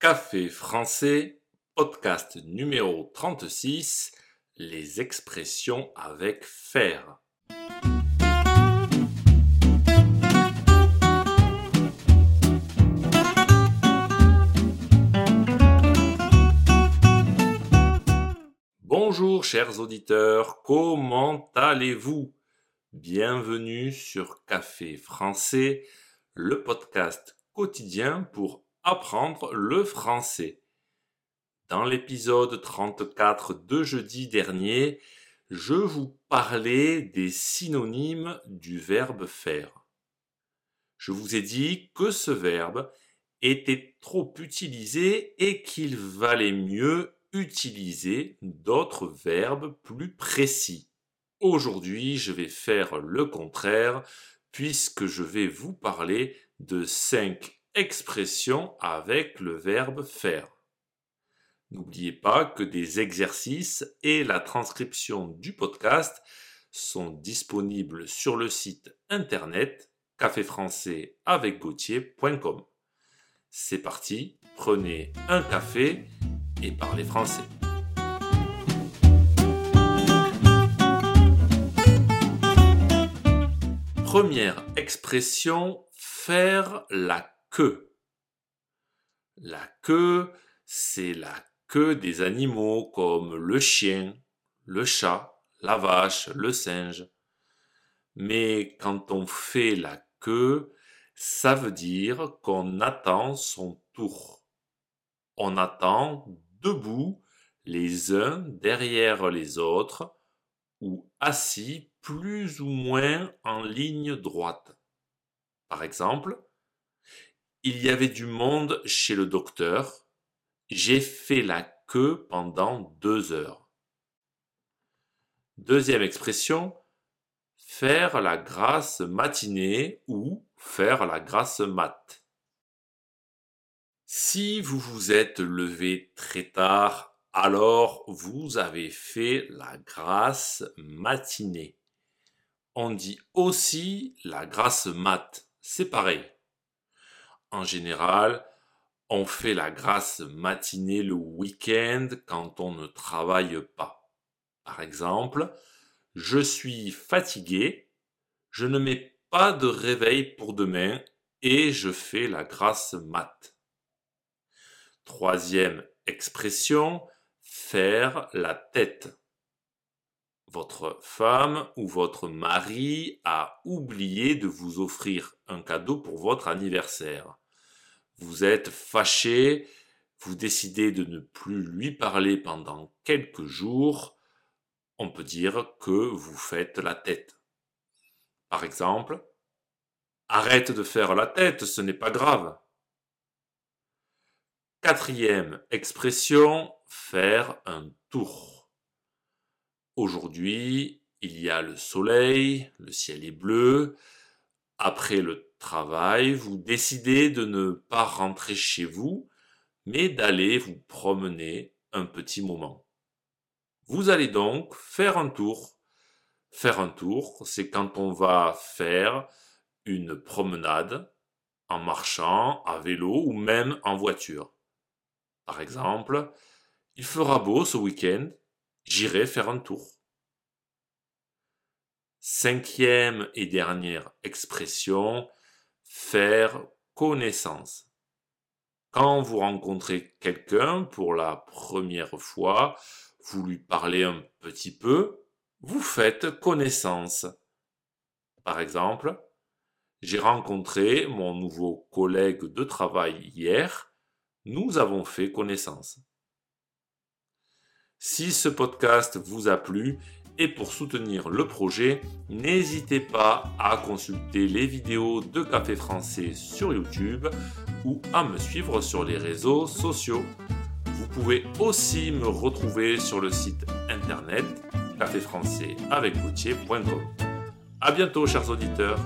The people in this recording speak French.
Café français, podcast numéro 36, les expressions avec faire. Bonjour chers auditeurs, comment allez-vous? Bienvenue sur Café français, le podcast quotidien pour apprendre le français. Dans l'épisode 34 de jeudi dernier, je vous parlais des synonymes du verbe faire. Je vous ai dit que ce verbe était trop utilisé et qu'il valait mieux utiliser d'autres verbes plus précis. Aujourd'hui, je vais faire le contraire puisque je vais vous parler de cinq expressions avec le verbe faire. N'oubliez pas que des exercices et la transcription du podcast sont disponibles sur le site internet caféfrançais C'est parti, prenez un café et parlez français. Première expression, faire la queue. La queue, c'est la queue des animaux comme le chien, le chat, la vache, le singe. Mais quand on fait la queue, ça veut dire qu'on attend son tour. On attend debout les uns derrière les autres ou assis plus ou moins en ligne droite. Par exemple, il y avait du monde chez le docteur. J'ai fait la queue pendant deux heures. Deuxième expression, faire la grasse matinée ou faire la grasse mat. Si vous vous êtes levé très tard alors vous avez fait la grasse matinée. On dit aussi la grasse mat. C'est pareil. En général, on fait la grasse matinée le week-end quand on ne travaille pas. Par exemple, je suis fatigué, je ne mets pas de réveil pour demain et je fais la grasse mat. Troisième expression, faire la tête. Votre femme ou votre mari a oublié de vous offrir un cadeau pour votre anniversaire. Vous êtes fâché, vous décidez de ne plus lui parler pendant quelques jours, on peut dire que vous faites la tête. Par exemple, arrête de faire la tête, ce n'est pas grave. Quatrième expression, faire un tour. Aujourd'hui, il y a le soleil, le ciel est bleu. Après le travail, vous décidez de ne pas rentrer chez vous, mais d'aller vous promener un petit moment. Vous allez donc faire un tour. Faire un tour, c'est quand on va faire une promenade en marchant, à vélo ou même en voiture. Par exemple, il fera beau ce week-end, j'irai faire un tour. Cinquième et dernière expression, faire connaissance. Quand vous rencontrez quelqu'un pour la première fois, vous lui parlez un petit peu, vous faites connaissance. Par exemple, j'ai rencontré mon nouveau collègue de travail hier, nous avons fait connaissance. Si ce podcast vous a plu et pour soutenir le projet, n'hésitez pas à consulter les vidéos de Café Français sur YouTube ou à me suivre sur les réseaux sociaux. Vous pouvez aussi me retrouver sur le site internet caféfrançais avec À bientôt chers auditeurs.